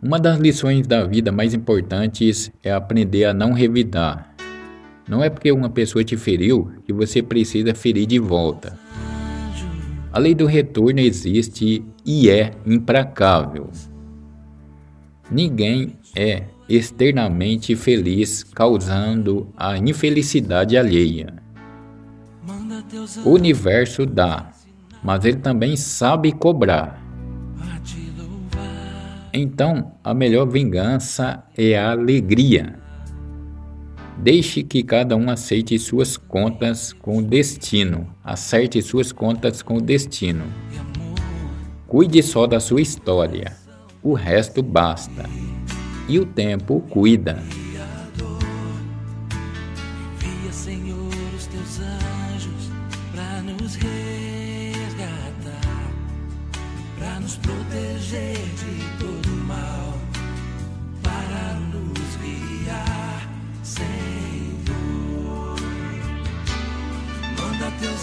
Uma das lições da vida mais importantes é aprender a não revidar. Não é porque uma pessoa te feriu que você precisa ferir de volta. A lei do retorno existe e é implacável. Ninguém é externamente feliz causando a infelicidade alheia. O universo dá, mas ele também sabe cobrar. Então, a melhor vingança é a alegria. Deixe que cada um aceite suas contas com o destino, acerte suas contas com o destino. Cuide só da sua história, o resto basta. E o tempo cuida. Envia, Senhor, os teus anjos para nos resgatar, para nos proteger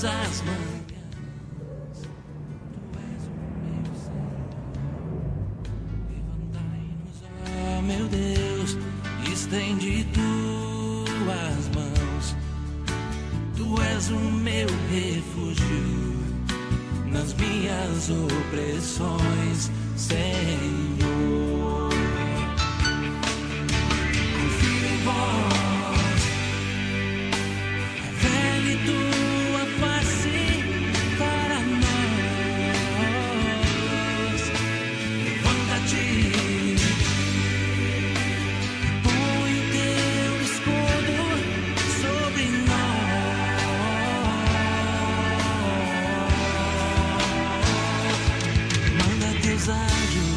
todas as manhãs. Tu és o meu Senhor. Levantai-nos, ó meu Deus, estende tuas mãos. Tu és o meu refúgio nas minhas opressões, Senhor. as I.